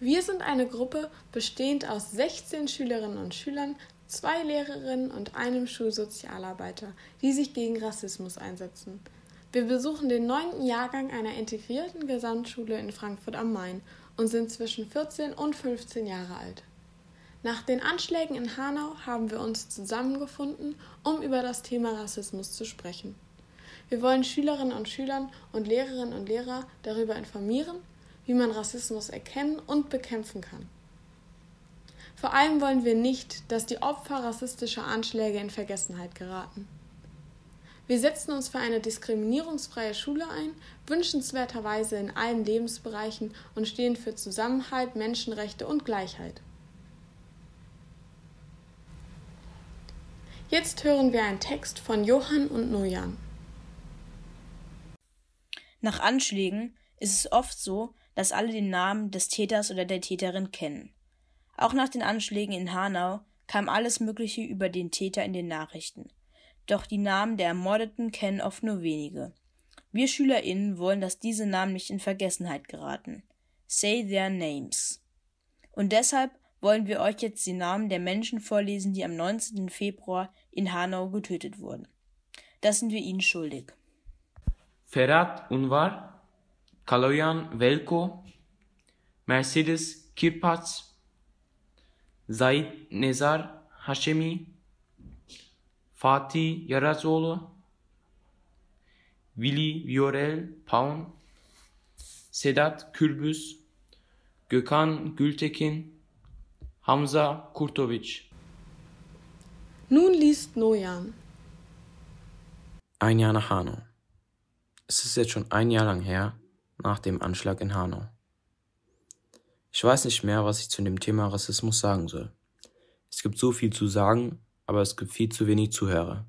Wir sind eine Gruppe bestehend aus 16 Schülerinnen und Schülern, zwei Lehrerinnen und einem Schulsozialarbeiter, die sich gegen Rassismus einsetzen. Wir besuchen den neunten Jahrgang einer integrierten Gesamtschule in Frankfurt am Main und sind zwischen 14 und 15 Jahre alt. Nach den Anschlägen in Hanau haben wir uns zusammengefunden, um über das Thema Rassismus zu sprechen. Wir wollen Schülerinnen und Schülern und Lehrerinnen und Lehrer darüber informieren, wie man Rassismus erkennen und bekämpfen kann. Vor allem wollen wir nicht, dass die Opfer rassistischer Anschläge in Vergessenheit geraten. Wir setzen uns für eine diskriminierungsfreie Schule ein, wünschenswerterweise in allen Lebensbereichen und stehen für Zusammenhalt, Menschenrechte und Gleichheit. Jetzt hören wir einen Text von Johann und Nojan. Nach Anschlägen ist es oft so, dass alle den Namen des Täters oder der Täterin kennen. Auch nach den Anschlägen in Hanau kam alles Mögliche über den Täter in den Nachrichten. Doch die Namen der Ermordeten kennen oft nur wenige. Wir SchülerInnen wollen, dass diese Namen nicht in Vergessenheit geraten. Say their names. Und deshalb wollen wir euch jetzt die Namen der Menschen vorlesen, die am 19. Februar in Hanau getötet wurden. Das sind wir ihnen schuldig. Ferhat Unvar, Kaloyan Velko, Mercedes Kirpac, Zahid Nezar Haşemi, Fatih Yarazoğlu, Willi Viorel Paun, Sedat Kürbüz, Gökhan Gültekin, Hamza Kurtovic. Nun liest Nojan. Ein Jahr nach Hanau. Es ist jetzt schon ein Jahr lang her, nach dem Anschlag in Hanau. Ich weiß nicht mehr, was ich zu dem Thema Rassismus sagen soll. Es gibt so viel zu sagen, aber es gibt viel zu wenig Zuhörer.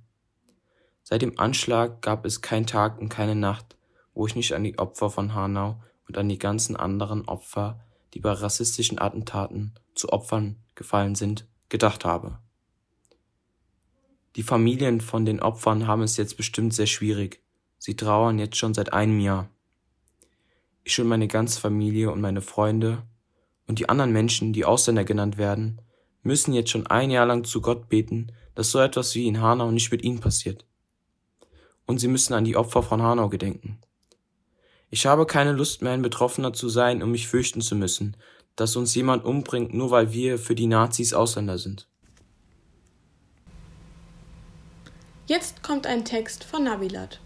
Seit dem Anschlag gab es keinen Tag und keine Nacht, wo ich nicht an die Opfer von Hanau und an die ganzen anderen Opfer, die bei rassistischen Attentaten zu Opfern gefallen sind, gedacht habe. Die Familien von den Opfern haben es jetzt bestimmt sehr schwierig. Sie trauern jetzt schon seit einem Jahr. Ich und meine ganze Familie und meine Freunde und die anderen Menschen, die Ausländer genannt werden, müssen jetzt schon ein Jahr lang zu Gott beten, dass so etwas wie in Hanau nicht mit ihnen passiert. Und sie müssen an die Opfer von Hanau gedenken. Ich habe keine Lust mehr, ein Betroffener zu sein, um mich fürchten zu müssen, dass uns jemand umbringt, nur weil wir für die Nazis Ausländer sind. Jetzt kommt ein Text von Nabilat.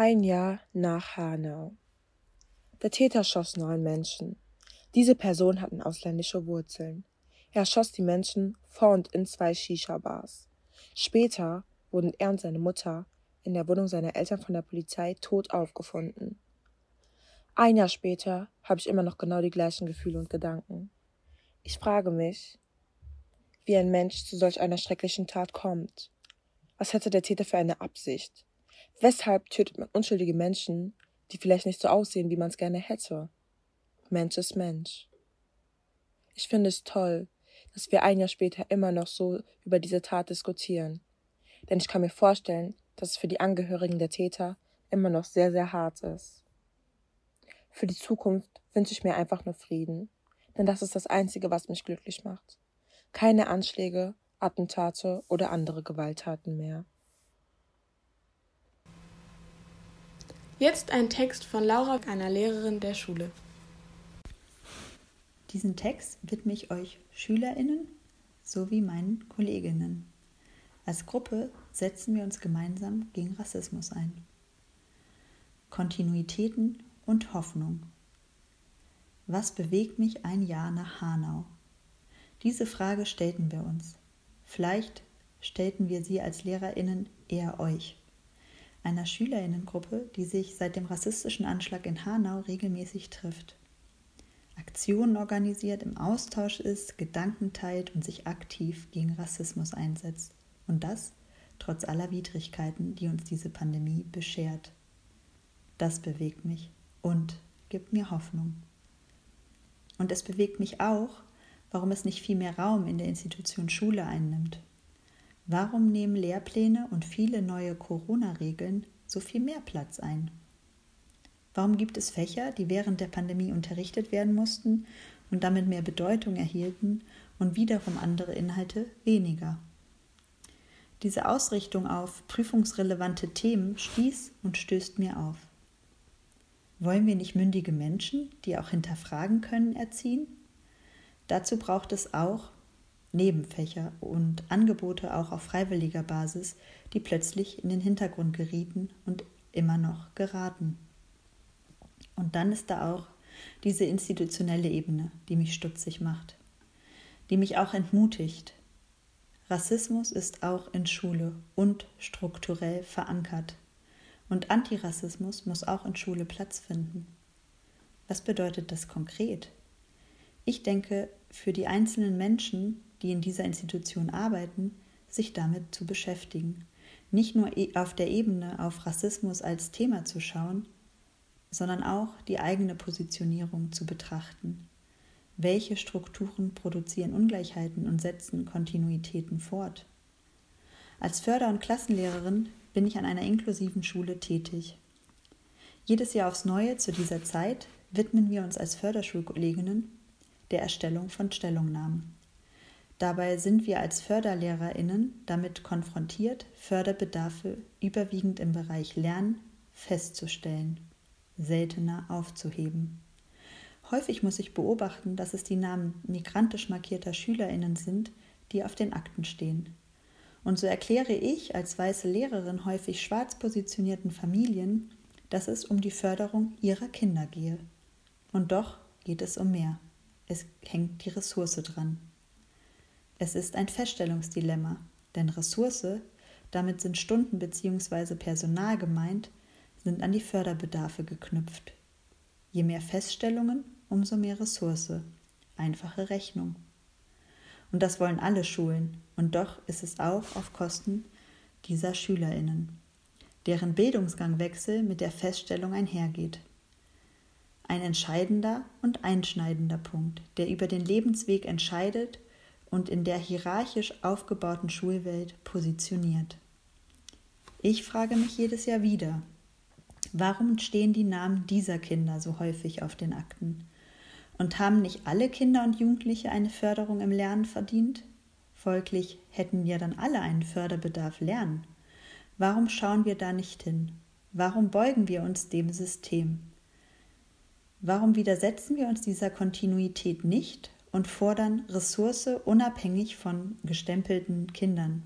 Ein Jahr nach Hanau. Der Täter schoss neun Menschen. Diese Personen hatten ausländische Wurzeln. Er schoss die Menschen vor und in zwei Shisha-Bars. Später wurden er und seine Mutter in der Wohnung seiner Eltern von der Polizei tot aufgefunden. Ein Jahr später habe ich immer noch genau die gleichen Gefühle und Gedanken. Ich frage mich, wie ein Mensch zu solch einer schrecklichen Tat kommt. Was hätte der Täter für eine Absicht? Weshalb tötet man unschuldige Menschen, die vielleicht nicht so aussehen, wie man es gerne hätte? Mensch ist Mensch. Ich finde es toll, dass wir ein Jahr später immer noch so über diese Tat diskutieren. Denn ich kann mir vorstellen, dass es für die Angehörigen der Täter immer noch sehr, sehr hart ist. Für die Zukunft wünsche ich mir einfach nur Frieden, denn das ist das Einzige, was mich glücklich macht. Keine Anschläge, Attentate oder andere Gewalttaten mehr. Jetzt ein Text von Laura, einer Lehrerin der Schule. Diesen Text widme ich euch Schülerinnen sowie meinen Kolleginnen. Als Gruppe setzen wir uns gemeinsam gegen Rassismus ein. Kontinuitäten und Hoffnung. Was bewegt mich ein Jahr nach Hanau? Diese Frage stellten wir uns. Vielleicht stellten wir sie als Lehrerinnen eher euch, einer Schülerinnengruppe, die sich seit dem rassistischen Anschlag in Hanau regelmäßig trifft. Aktionen organisiert, im Austausch ist, Gedanken teilt und sich aktiv gegen Rassismus einsetzt. Und das trotz aller Widrigkeiten, die uns diese Pandemie beschert. Das bewegt mich und gibt mir Hoffnung. Und es bewegt mich auch, warum es nicht viel mehr Raum in der Institution Schule einnimmt. Warum nehmen Lehrpläne und viele neue Corona-Regeln so viel mehr Platz ein? Warum gibt es Fächer, die während der Pandemie unterrichtet werden mussten und damit mehr Bedeutung erhielten und wiederum andere Inhalte weniger? Diese Ausrichtung auf prüfungsrelevante Themen stieß und stößt mir auf. Wollen wir nicht mündige Menschen, die auch hinterfragen können, erziehen? Dazu braucht es auch Nebenfächer und Angebote auch auf freiwilliger Basis, die plötzlich in den Hintergrund gerieten und immer noch geraten. Und dann ist da auch diese institutionelle Ebene, die mich stutzig macht, die mich auch entmutigt. Rassismus ist auch in Schule und strukturell verankert. Und Antirassismus muss auch in Schule Platz finden. Was bedeutet das konkret? Ich denke, für die einzelnen Menschen, die in dieser Institution arbeiten, sich damit zu beschäftigen. Nicht nur e- auf der Ebene auf Rassismus als Thema zu schauen, sondern auch die eigene Positionierung zu betrachten. Welche Strukturen produzieren Ungleichheiten und setzen Kontinuitäten fort? Als Förder- und Klassenlehrerin bin ich an einer inklusiven Schule tätig. Jedes Jahr aufs Neue zu dieser Zeit widmen wir uns als Förderschulkolleginnen der Erstellung von Stellungnahmen. Dabei sind wir als Förderlehrerinnen damit konfrontiert, Förderbedarfe überwiegend im Bereich Lernen festzustellen seltener aufzuheben. Häufig muss ich beobachten, dass es die Namen migrantisch markierter Schülerinnen sind, die auf den Akten stehen. Und so erkläre ich als weiße Lehrerin häufig schwarz positionierten Familien, dass es um die Förderung ihrer Kinder gehe. Und doch geht es um mehr. Es hängt die Ressource dran. Es ist ein Feststellungsdilemma, denn Ressource, damit sind Stunden bzw. Personal gemeint, sind an die Förderbedarfe geknüpft. Je mehr Feststellungen, umso mehr Ressource. Einfache Rechnung. Und das wollen alle Schulen, und doch ist es auch auf Kosten dieser Schülerinnen, deren Bildungsgangwechsel mit der Feststellung einhergeht. Ein entscheidender und einschneidender Punkt, der über den Lebensweg entscheidet und in der hierarchisch aufgebauten Schulwelt positioniert. Ich frage mich jedes Jahr wieder, Warum stehen die Namen dieser Kinder so häufig auf den Akten? Und haben nicht alle Kinder und Jugendliche eine Förderung im Lernen verdient? Folglich hätten ja dann alle einen Förderbedarf lernen. Warum schauen wir da nicht hin? Warum beugen wir uns dem System? Warum widersetzen wir uns dieser Kontinuität nicht und fordern Ressource unabhängig von gestempelten Kindern?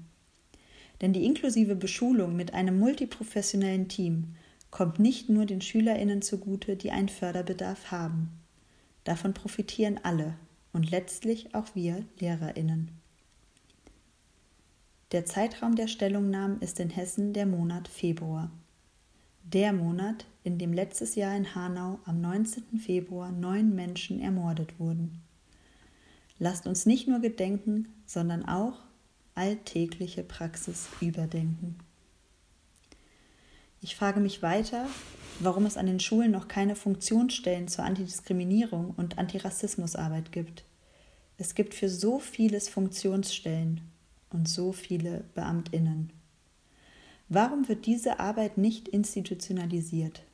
Denn die inklusive Beschulung mit einem multiprofessionellen Team kommt nicht nur den Schülerinnen zugute, die einen Förderbedarf haben. Davon profitieren alle und letztlich auch wir Lehrerinnen. Der Zeitraum der Stellungnahmen ist in Hessen der Monat Februar. Der Monat, in dem letztes Jahr in Hanau am 19. Februar neun Menschen ermordet wurden. Lasst uns nicht nur gedenken, sondern auch alltägliche Praxis überdenken. Ich frage mich weiter, warum es an den Schulen noch keine Funktionsstellen zur Antidiskriminierung und Antirassismusarbeit gibt. Es gibt für so vieles Funktionsstellen und so viele Beamtinnen. Warum wird diese Arbeit nicht institutionalisiert?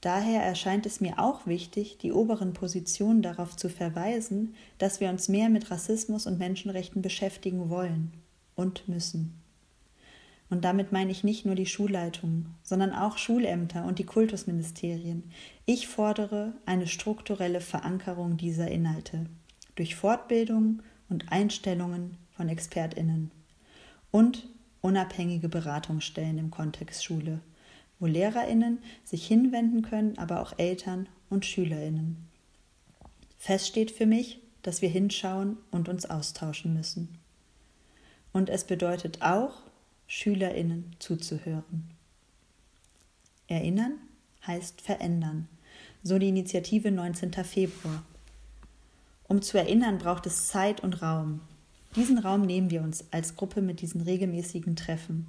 Daher erscheint es mir auch wichtig, die oberen Positionen darauf zu verweisen, dass wir uns mehr mit Rassismus und Menschenrechten beschäftigen wollen und müssen. Und damit meine ich nicht nur die Schulleitungen, sondern auch Schulämter und die Kultusministerien. Ich fordere eine strukturelle Verankerung dieser Inhalte durch Fortbildung und Einstellungen von Expertinnen und unabhängige Beratungsstellen im Kontext Schule, wo Lehrerinnen sich hinwenden können, aber auch Eltern und Schülerinnen. Fest steht für mich, dass wir hinschauen und uns austauschen müssen. Und es bedeutet auch, Schülerinnen zuzuhören. Erinnern heißt verändern, so die Initiative 19. Februar. Um zu erinnern, braucht es Zeit und Raum. Diesen Raum nehmen wir uns als Gruppe mit diesen regelmäßigen Treffen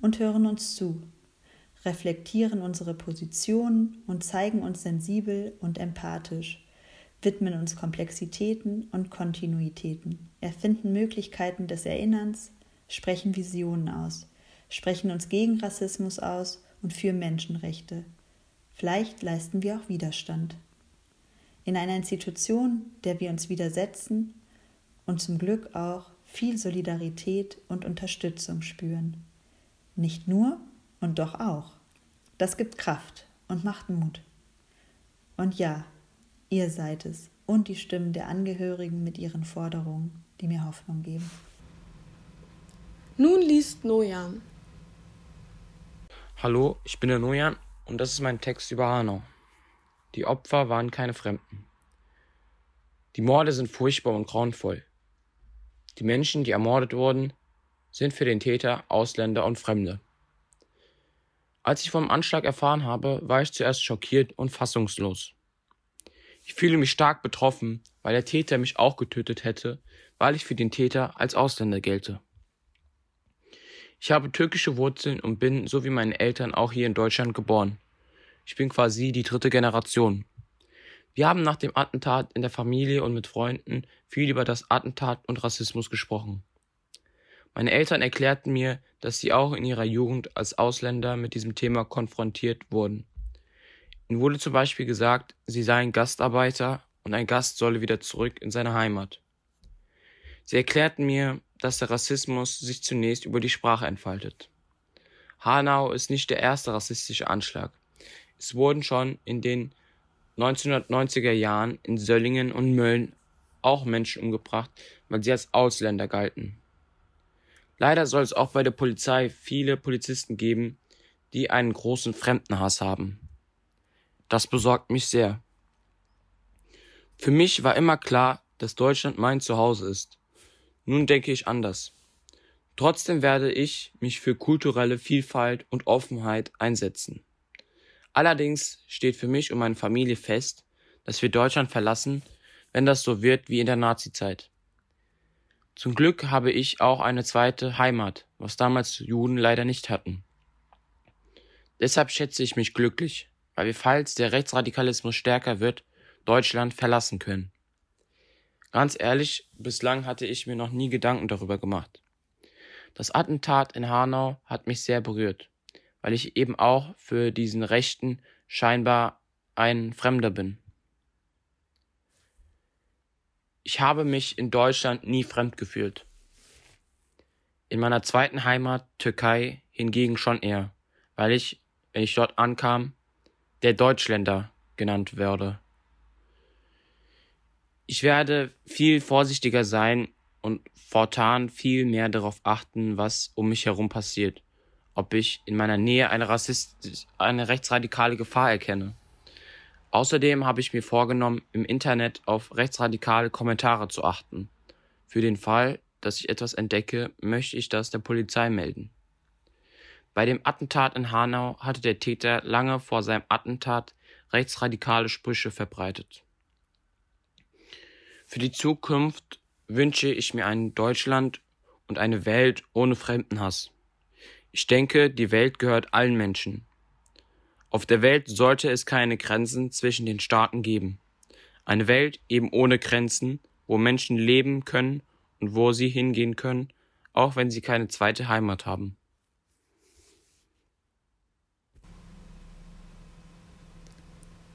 und hören uns zu, reflektieren unsere Positionen und zeigen uns sensibel und empathisch, widmen uns Komplexitäten und Kontinuitäten, erfinden Möglichkeiten des Erinnerns, sprechen Visionen aus, sprechen uns gegen Rassismus aus und für Menschenrechte. Vielleicht leisten wir auch Widerstand. In einer Institution, der wir uns widersetzen und zum Glück auch viel Solidarität und Unterstützung spüren. Nicht nur und doch auch. Das gibt Kraft und macht Mut. Und ja, ihr seid es und die Stimmen der Angehörigen mit ihren Forderungen, die mir Hoffnung geben. Nun liest Nojan. Hallo, ich bin der Nojan und das ist mein Text über Hanau. Die Opfer waren keine Fremden. Die Morde sind furchtbar und grauenvoll. Die Menschen, die ermordet wurden, sind für den Täter Ausländer und Fremde. Als ich vom Anschlag erfahren habe, war ich zuerst schockiert und fassungslos. Ich fühle mich stark betroffen, weil der Täter mich auch getötet hätte, weil ich für den Täter als Ausländer gelte. Ich habe türkische Wurzeln und bin, so wie meine Eltern, auch hier in Deutschland geboren. Ich bin quasi die dritte Generation. Wir haben nach dem Attentat in der Familie und mit Freunden viel über das Attentat und Rassismus gesprochen. Meine Eltern erklärten mir, dass sie auch in ihrer Jugend als Ausländer mit diesem Thema konfrontiert wurden. Ihnen wurde zum Beispiel gesagt, sie seien Gastarbeiter und ein Gast solle wieder zurück in seine Heimat. Sie erklärten mir, dass der Rassismus sich zunächst über die Sprache entfaltet. Hanau ist nicht der erste rassistische Anschlag. Es wurden schon in den 1990er Jahren in Söllingen und Mölln auch Menschen umgebracht, weil sie als Ausländer galten. Leider soll es auch bei der Polizei viele Polizisten geben, die einen großen Fremdenhass haben. Das besorgt mich sehr. Für mich war immer klar, dass Deutschland mein Zuhause ist. Nun denke ich anders. Trotzdem werde ich mich für kulturelle Vielfalt und Offenheit einsetzen. Allerdings steht für mich und meine Familie fest, dass wir Deutschland verlassen, wenn das so wird wie in der Nazizeit. Zum Glück habe ich auch eine zweite Heimat, was damals Juden leider nicht hatten. Deshalb schätze ich mich glücklich, weil wir, falls der Rechtsradikalismus stärker wird, Deutschland verlassen können. Ganz ehrlich, bislang hatte ich mir noch nie Gedanken darüber gemacht. Das Attentat in Hanau hat mich sehr berührt, weil ich eben auch für diesen Rechten scheinbar ein Fremder bin. Ich habe mich in Deutschland nie fremd gefühlt. In meiner zweiten Heimat, Türkei, hingegen schon eher, weil ich, wenn ich dort ankam, der Deutschländer genannt werde. Ich werde viel vorsichtiger sein und fortan viel mehr darauf achten, was um mich herum passiert. Ob ich in meiner Nähe eine Rassist eine rechtsradikale Gefahr erkenne. Außerdem habe ich mir vorgenommen, im Internet auf rechtsradikale Kommentare zu achten. Für den Fall, dass ich etwas entdecke, möchte ich das der Polizei melden. Bei dem Attentat in Hanau hatte der Täter lange vor seinem Attentat rechtsradikale Sprüche verbreitet. Für die Zukunft wünsche ich mir ein Deutschland und eine Welt ohne Fremdenhass. Ich denke, die Welt gehört allen Menschen. Auf der Welt sollte es keine Grenzen zwischen den Staaten geben. Eine Welt eben ohne Grenzen, wo Menschen leben können und wo sie hingehen können, auch wenn sie keine zweite Heimat haben.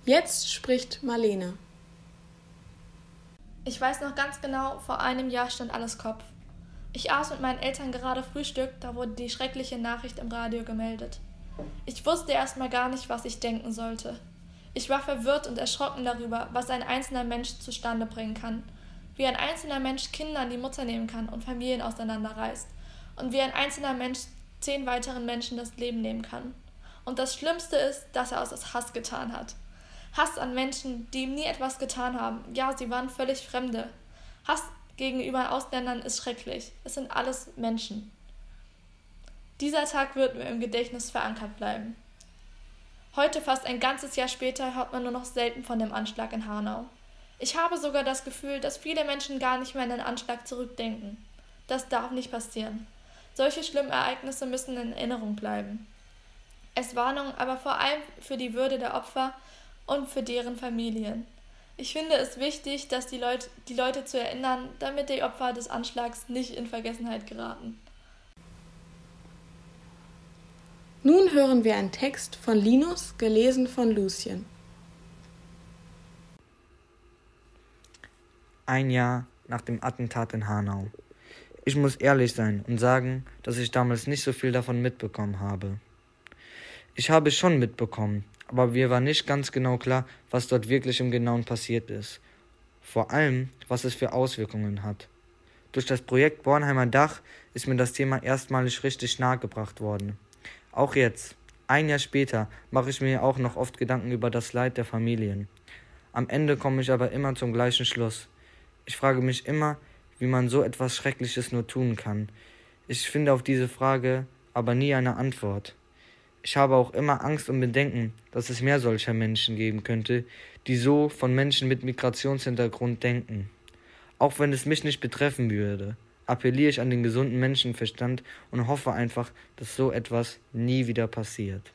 Jetzt spricht Marlene. Ich weiß noch ganz genau, vor einem Jahr stand alles Kopf. Ich aß mit meinen Eltern gerade Frühstück, da wurde die schreckliche Nachricht im Radio gemeldet. Ich wusste erstmal gar nicht, was ich denken sollte. Ich war verwirrt und erschrocken darüber, was ein einzelner Mensch zustande bringen kann. Wie ein einzelner Mensch Kinder an die Mutter nehmen kann und Familien auseinanderreißt. Und wie ein einzelner Mensch zehn weiteren Menschen das Leben nehmen kann. Und das Schlimmste ist, dass er aus Hass getan hat. Hass an Menschen, die ihm nie etwas getan haben. Ja, sie waren völlig Fremde. Hass gegenüber Ausländern ist schrecklich. Es sind alles Menschen. Dieser Tag wird mir im Gedächtnis verankert bleiben. Heute, fast ein ganzes Jahr später, hört man nur noch selten von dem Anschlag in Hanau. Ich habe sogar das Gefühl, dass viele Menschen gar nicht mehr an den Anschlag zurückdenken. Das darf nicht passieren. Solche schlimmen Ereignisse müssen in Erinnerung bleiben. Es Warnung aber vor allem für die Würde der Opfer und für deren Familien. Ich finde es wichtig, dass die Leute, die Leute zu erinnern, damit die Opfer des Anschlags nicht in Vergessenheit geraten. Nun hören wir einen Text von Linus, gelesen von Lucien. Ein Jahr nach dem Attentat in Hanau. Ich muss ehrlich sein und sagen, dass ich damals nicht so viel davon mitbekommen habe. Ich habe schon mitbekommen, aber mir war nicht ganz genau klar, was dort wirklich im Genauen passiert ist. Vor allem, was es für Auswirkungen hat. Durch das Projekt Bornheimer Dach ist mir das Thema erstmalig richtig nahegebracht worden. Auch jetzt, ein Jahr später, mache ich mir auch noch oft Gedanken über das Leid der Familien. Am Ende komme ich aber immer zum gleichen Schluss. Ich frage mich immer, wie man so etwas Schreckliches nur tun kann. Ich finde auf diese Frage aber nie eine Antwort. Ich habe auch immer Angst und Bedenken, dass es mehr solcher Menschen geben könnte, die so von Menschen mit Migrationshintergrund denken. Auch wenn es mich nicht betreffen würde, appelliere ich an den gesunden Menschenverstand und hoffe einfach, dass so etwas nie wieder passiert.